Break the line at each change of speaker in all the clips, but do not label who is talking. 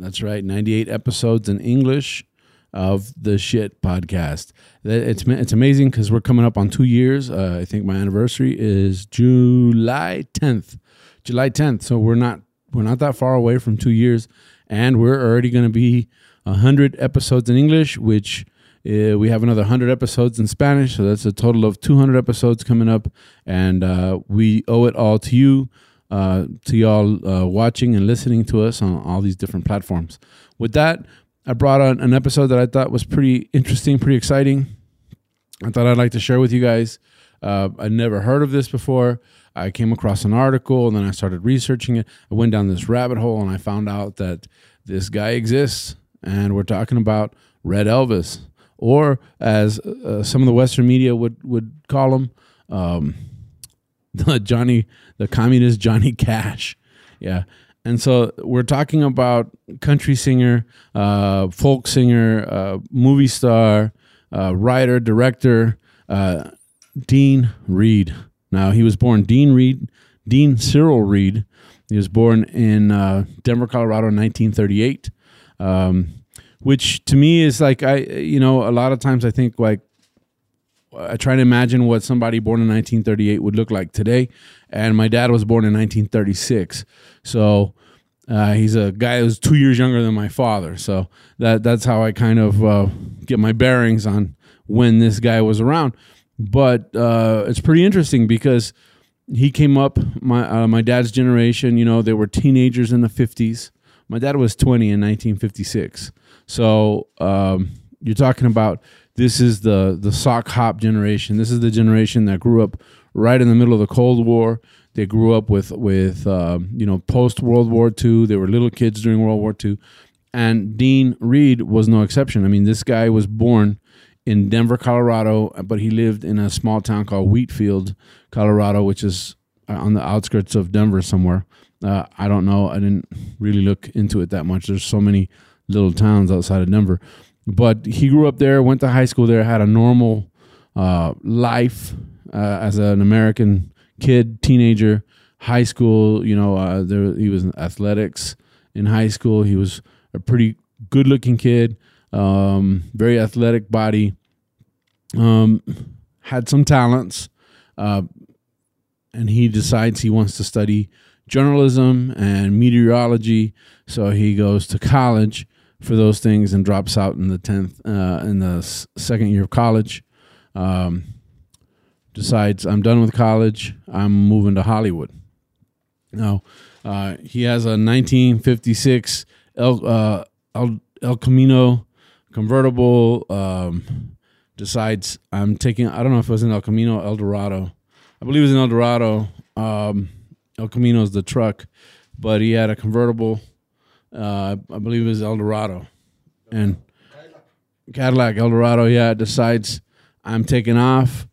That's right, 98 episodes in English of the Shit Podcast. It's it's amazing because we're coming up on two years. Uh, I think my anniversary is July 10th. July 10th. So we're not we're not that far away from two years, and we're already going to be 100 episodes in English, which uh, we have another 100 episodes in Spanish. So that's a total of 200 episodes coming up. And uh, we owe it all to you, uh, to y'all uh, watching and listening to us on all these different platforms. With that, I brought on an episode that I thought was pretty interesting, pretty exciting. I thought I'd like to share with you guys. Uh, I'd never heard of this before. I came across an article and then I started researching it. I went down this rabbit hole and I found out that this guy exists. And we're talking about Red Elvis or as uh, some of the Western media would would call him, um, the Johnny, the communist Johnny Cash. Yeah. And so we're talking about country singer, uh, folk singer, uh, movie star, uh, writer, director, uh, Dean Reed. Now he was born Dean Reed, Dean Cyril Reed. He was born in uh, Denver, Colorado, in 1938. Um, which to me is like I you know a lot of times I think like I try to imagine what somebody born in 1938 would look like today, and my dad was born in 1936, so uh, he's a guy who's two years younger than my father. So that that's how I kind of uh, get my bearings on when this guy was around. But uh, it's pretty interesting because he came up my uh, my dad's generation. You know, they were teenagers in the 50s. My dad was 20 in 1956. So um, you're talking about this is the the sock hop generation. This is the generation that grew up right in the middle of the Cold War. They grew up with with uh, you know post World War II. They were little kids during World War II, and Dean Reed was no exception. I mean, this guy was born in Denver, Colorado, but he lived in a small town called Wheatfield, Colorado, which is uh, on the outskirts of Denver somewhere. Uh, I don't know. I didn't really look into it that much. There's so many little towns outside of Denver. But he grew up there, went to high school there, had a normal uh, life uh, as an American kid, teenager, high school. You know, uh, there he was in athletics in high school. He was a pretty good looking kid, um, very athletic body, um, had some talents, uh, and he decides he wants to study journalism and meteorology. So he goes to college for those things and drops out in the 10th uh, in the second year of college. Um, decides i'm done with college. I'm moving to hollywood. Now uh, he has a 1956 el, uh, el, el camino convertible um, decides i'm taking i don't know if it was in el camino el dorado. I believe it was in el dorado. Um, el camino is the truck but he had a convertible uh, I believe it was Eldorado, and Cadillac Eldorado. Yeah, decides I'm taking off,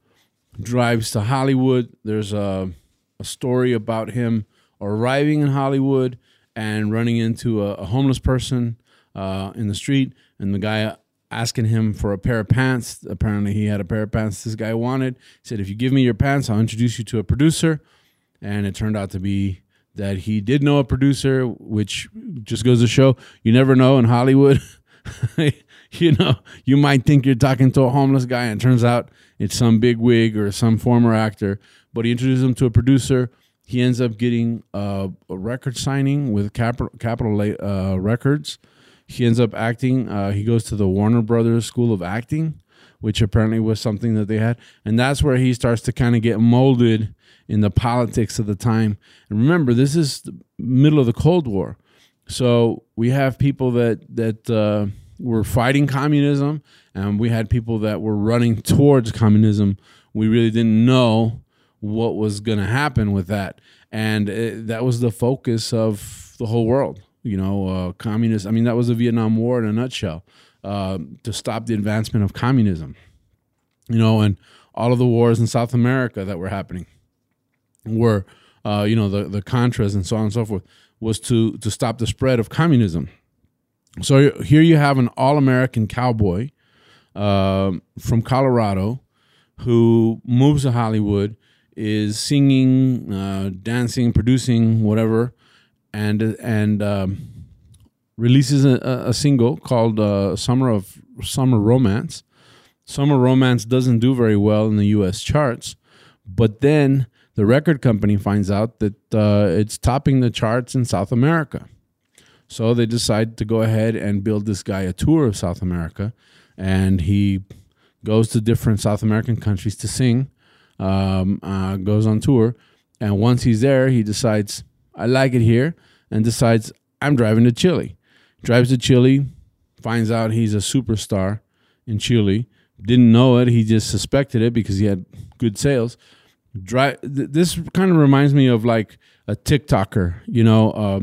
drives to Hollywood. There's a, a story about him arriving in Hollywood and running into a, a homeless person uh, in the street, and the guy asking him for a pair of pants. Apparently, he had a pair of pants this guy wanted. He said, "If you give me your pants, I'll introduce you to a producer." And it turned out to be that he did know a producer, which just goes to show you never know in Hollywood. you know, you might think you're talking to a homeless guy, and turns out it's some big wig or some former actor. But he introduces him to a producer. He ends up getting a record signing with Capitol, Capitol uh, Records. He ends up acting. Uh, he goes to the Warner Brothers School of Acting, which apparently was something that they had, and that's where he starts to kind of get molded in the politics of the time. And remember, this is the middle of the Cold War, so we have people that that uh, were fighting communism, and we had people that were running towards communism. We really didn't know what was going to happen with that, and it, that was the focus of the whole world. you know, uh, communist. I mean, that was the Vietnam War in a nutshell uh, to stop the advancement of communism, you know, and all of the wars in South America that were happening were, uh, you know, the, the Contras and so on and so forth, was to, to stop the spread of communism. So here you have an all American cowboy uh, from Colorado who moves to Hollywood, is singing, uh, dancing, producing, whatever, and and um, releases a, a, single called uh, "Summer of Summer Romance." Summer Romance doesn't do very well in the U.S. charts, but then the record company finds out that uh, it's topping the charts in South America. So they decide to go ahead and build this guy a tour of South America, and he goes to different South American countries to sing, um, uh, goes on tour, and once he's there, he decides I like it here, and decides I'm driving to Chile. Drives to Chile, finds out he's a superstar in Chile. Didn't know it, he just suspected it because he had good sales. Drive. This kind of reminds me of like a TikToker, you know. Uh,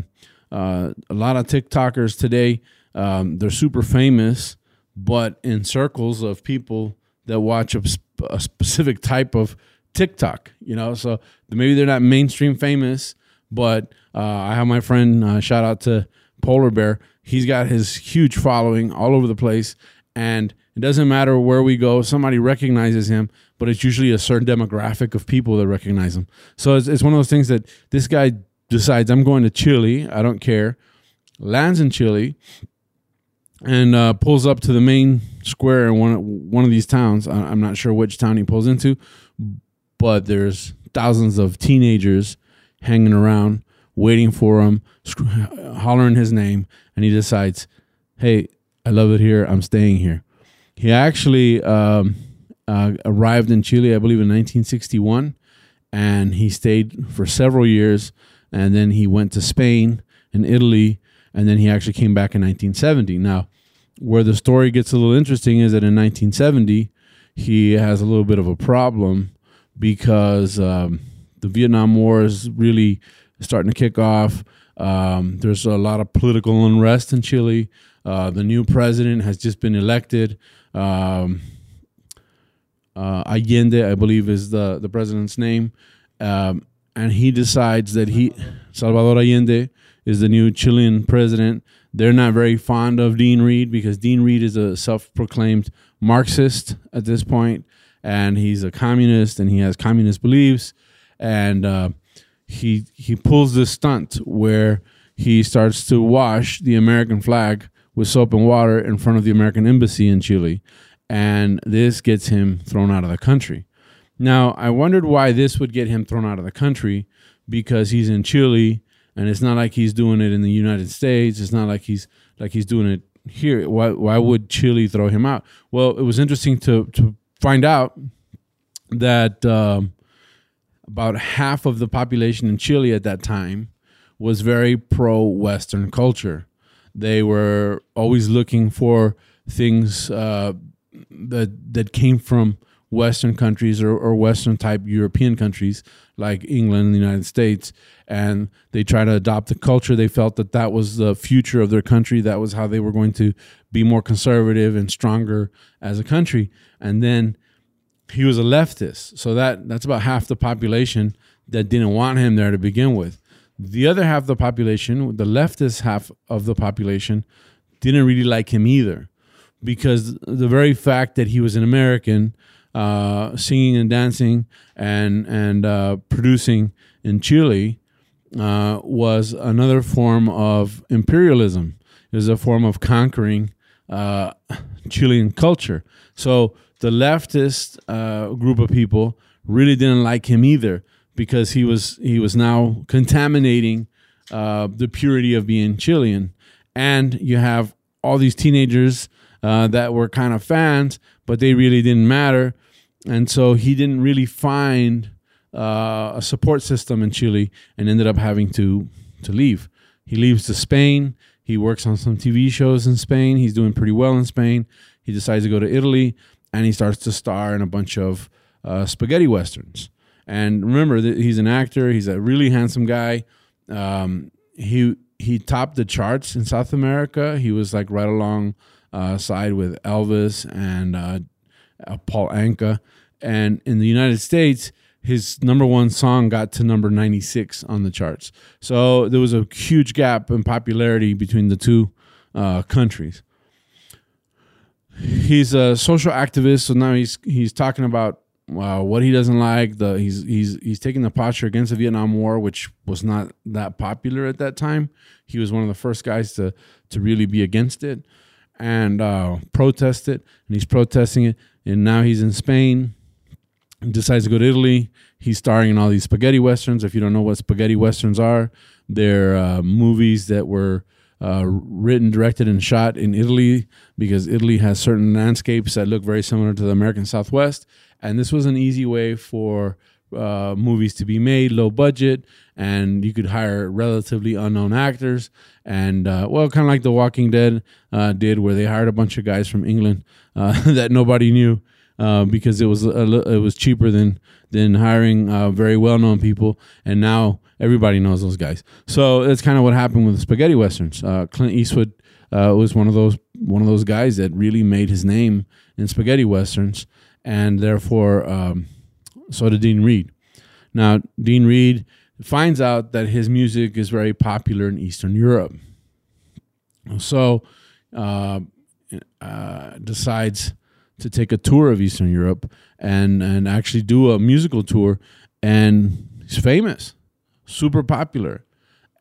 uh, a lot of TikTokers today, um, they're super famous, but in circles of people that watch a, sp- a, specific type of TikTok, you know. So maybe they're not mainstream famous, but uh, I have my friend, uh, shout out to Polar Bear. He's got his huge following all over the place, and it doesn't matter where we go, somebody recognizes him, but it's usually a certain demographic of people that recognize him. So it's, it's one of those things that this guy decides I'm going to Chile. I don't care. Lands in Chile and uh, pulls up to the main square in one one of these towns. I'm not sure which town he pulls into, but there's thousands of teenagers hanging around, waiting for him, hollering his name, and he decides, "Hey, I love it here. I'm staying here." He actually um, uh, arrived in Chile, I believe, in 1961, and he stayed for several years and then he went to Spain and Italy, and then he actually came back in 1970. Now, where the story gets a little interesting is that in 1970 he has a little bit of a problem because um, the Vietnam War is really starting to kick off. Um, there's a lot of political unrest in Chile. Uh, the new president has just been elected. Um, uh, Allende, I believe, is the the president's name. Um, and he decides that he Salvador Allende is the new Chilean president. They're not very fond of Dean Reed because Dean Reed is a self-proclaimed Marxist at this point, and he's a communist and he has communist beliefs, and uh, he he pulls this stunt where he starts to wash the American flag with soap and water in front of the American embassy in Chile, and this gets him thrown out of the country. Now, I wondered why this would get him thrown out of the country because he's in Chile and it's not like he's doing it in the United States. It's not like he's like he's doing it here. Why why would Chile throw him out? Well, it was interesting to to find out that um, about half of the population in Chile at that time was very pro Western culture. They were always looking for things uh, that that came from Western countries or, or Western type European countries like England and the United States, and they try to adopt the culture. They felt that that was the future of their country. That was how they were going to be more conservative and stronger as a country. And then he was a leftist, so that that's about half the population that didn't want him there to begin with. The other half of the population, the leftist half of the population, didn't really like him either, because the very fact that he was an American uh, singing and dancing and and uh, producing in Chile uh, was another form of imperialism. It was a form of conquering uh, Chilean culture. So the leftist uh, group of people really didn't like him either because he was he was now contaminating uh, the purity of being Chilean. And you have all these teenagers that were kind of fans, but they really didn't matter and so he didn't really find uh, a support system in Chile and ended up having to to leave. He leaves to Spain. He works on some TV shows in Spain. He's doing pretty well in Spain. He decides to go to Italy and he starts to star in a bunch of uh, spaghetti westerns. And remember he's an actor. He's a really handsome guy. Um, he he topped the charts in South America. He was like right along uh, side with Elvis and uh, uh, Paul Anka. And in the United States, his number one song got to number 96 on the charts. So there was a huge gap in popularity between the two uh, countries. He's a social activist, so now he's he's talking about uh, what he doesn't like. The he's he's he's taking the posture against the Vietnam War, which was not that popular at that time. He was one of the first guys to to really be against it and uh, protest it, and he's protesting it. And now he's in Spain. Decides to go to Italy. He's starring in all these spaghetti westerns. If you don't know what spaghetti westerns are, they're uh, movies that were uh, written, directed, and shot in Italy because Italy has certain landscapes that look very similar to the American Southwest. And this was an easy way for uh, movies to be made, low budget, and you could hire relatively unknown actors. And uh, well, kind of like The Walking Dead uh, did, where they hired a bunch of guys from England uh, that nobody knew uh, because it was a, it was cheaper than than hiring uh, very well known people. And now everybody knows those guys. So that's kind of what happened with the spaghetti westerns. Clint Eastwood was one of those one of those guys that really made his name in spaghetti westerns, and therefore. Um, so did Dean Reed. Now, Dean Reed finds out that his music is very popular in Eastern Europe. So, uh, uh, decides to take a tour of Eastern Europe and and actually do a musical tour, and he's famous, super popular,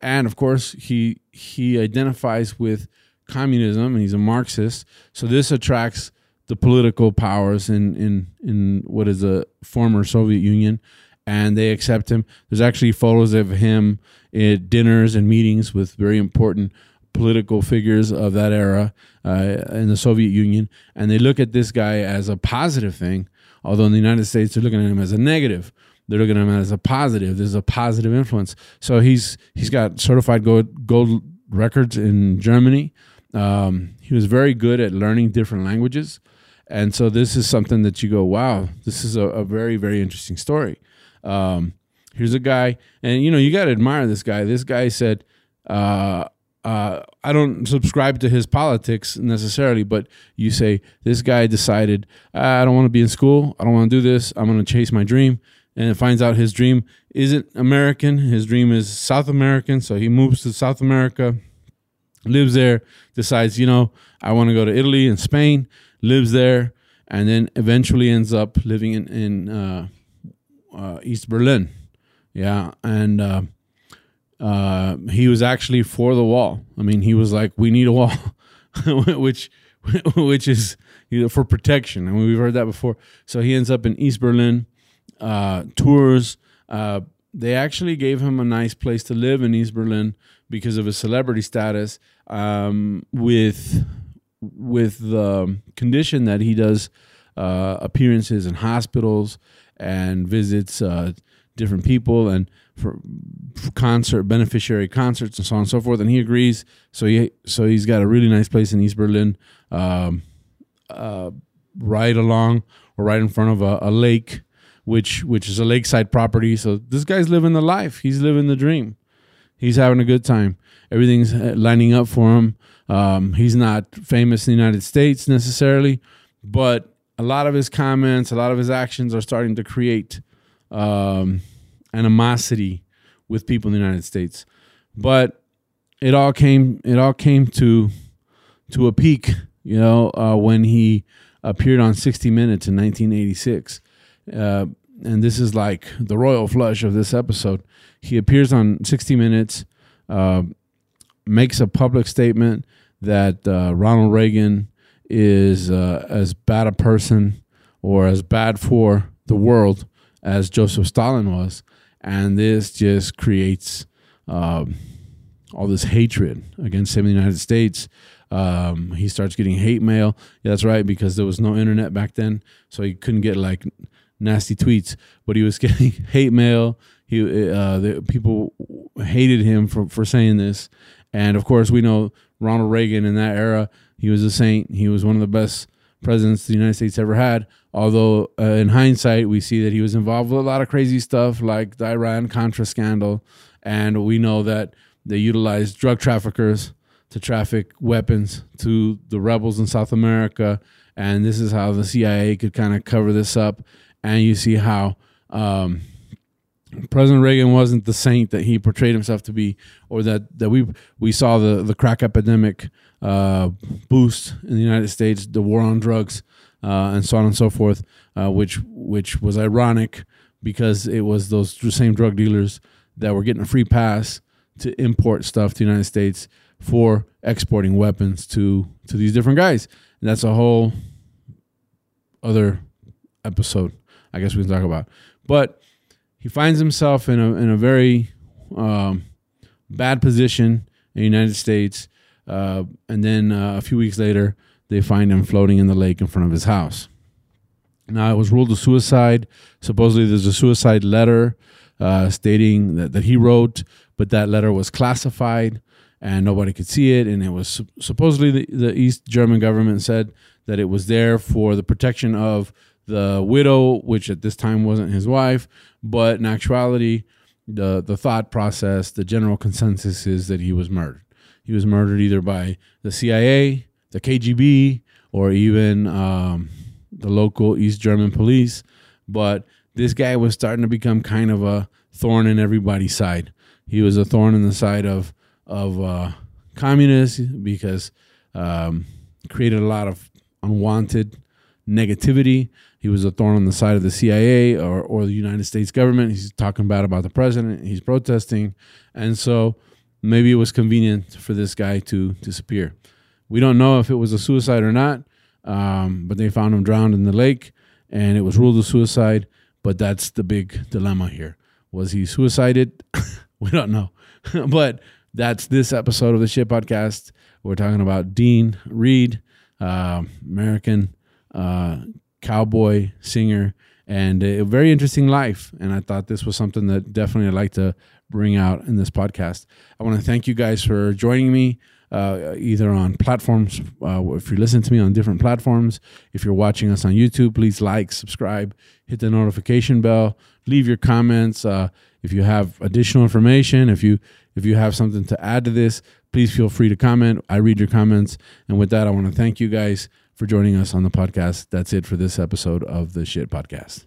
and of course he he identifies with communism and he's a Marxist. So this attracts the political powers in in in what is a former Soviet Union, and they accept him. There's actually photos of him at dinners and meetings with very important political figures of that era uh, in the Soviet Union, and they look at this guy as a positive thing. Although in the United States, they're looking at him as a negative. They're looking at him as a positive. There's a positive influence. So he's he's got certified gold gold records in Germany. Um, he was very good at learning different languages. And so this is something that you go, wow, this is a, a very, very interesting story. Um, here's a guy, and you know, you got to admire this guy. This guy said, uh, uh, I don't subscribe to his politics necessarily, but you say, this guy decided, I don't want to be in school. I don't want to do this. I'm going to chase my dream. And it finds out his dream isn't American. His dream is South American. So he moves to South America, lives there, decides, you know, I want to go to Italy and Spain lives there, and then eventually ends up living in in uh, uh, East Berlin. Yeah, and uh, uh he was actually for the wall. I mean, he was like, "We need a wall," which which is for protection. I mean, we've heard that before. So he ends up in East Berlin, uh, tours. Uh, they actually gave him a nice place to live in East Berlin because of his celebrity status. Um, with with the condition that he does uh, appearances in hospitals and visits uh, different people and for, for, concert beneficiary concerts and so on and so forth. And he agrees. So he so he's got a really nice place in East Berlin, um, uh, right along or right in front of a, a lake, which which is a lakeside property. So this guy's living the life. He's living the dream. He's having a good time. Everything's uh, lining up for him. Um, he's not famous in the United States necessarily, but a lot of his comments, a lot of his actions are starting to create um, animosity with people in the United States. But it all came it all came to to a peak, you know, uh, when he appeared on 60 Minutes in 1986. Uh, and this is like the royal flush of this episode. He appears on 60 Minutes. Uh, makes a public statement that uh, Ronald Reagan is uh, as bad a person or as bad for the world as Joseph Stalin was. And this just creates um, all this hatred against him in the United States. Um, he starts getting hate mail. Yeah, that's right, because there was no internet back then, so he couldn't get like nasty tweets. But he was getting hate mail. He uh, the, people hated him for for saying this, and of course, we know Ronald Reagan in that era, he was a saint. He was one of the best presidents the United States ever had. Although, uh, in hindsight, we see that he was involved with a lot of crazy stuff like the Iran Contra scandal. And we know that they utilized drug traffickers to traffic weapons to the rebels in South America. And this is how the CIA could kind of cover this up. And you see how um, President Reagan wasn't the saint that he portrayed himself to be, or that, that we we saw the, the crack epidemic uh, boost in the United States, the war on drugs, uh, and so on and so forth, uh, which which was ironic because it was those same drug dealers that were getting a free pass to import stuff to the United States for exporting weapons to to these different guys. And that's a whole other episode, I guess we can talk about. But he finds himself in a in a very um, bad position in the United States, uh, and then uh, a few weeks later, they find him floating in the lake in front of his house. Now it was ruled a suicide. Supposedly, there's a suicide letter uh, stating that, that he wrote, but that letter was classified and nobody could see it. And it was supposedly the, the East German government said that it was there for the protection of the widow, which at this time wasn't his wife, but in actuality, the the thought process, the general consensus is that he was murdered. He was murdered either by the CIA, the KGB, or even um, the local East German police. But this guy was starting to become kind of a thorn in everybody's side. He was a thorn in the side of of uh, communists because um, created a lot of unwanted negativity. He was a thorn on the side of the CIA or, or the United States government. He's talking bad about the president. He's protesting, and so maybe it was convenient for this guy to disappear. We don't know if it was a suicide or not, um, but they found him drowned in the lake, and it was ruled a suicide. But that's the big dilemma here: was he suicided? we don't know, but that's this episode of the Shit Podcast. We're talking about Dean Reed, uh, American uh, cowboy singer, and a very interesting life. And I thought this was something that definitely I'd like to bring out in this podcast. I want to thank you guys for joining me. Uh, either on platforms, uh, if you listen to me on different platforms, if you're watching us on YouTube, please like, subscribe, hit the notification bell, leave your comments. Uh, if you have additional information, if you if you have something to add to this, please feel free to comment. I read your comments. And with that, I want to thank you guys for joining us on the podcast. That's it for this episode of the Shit Podcast.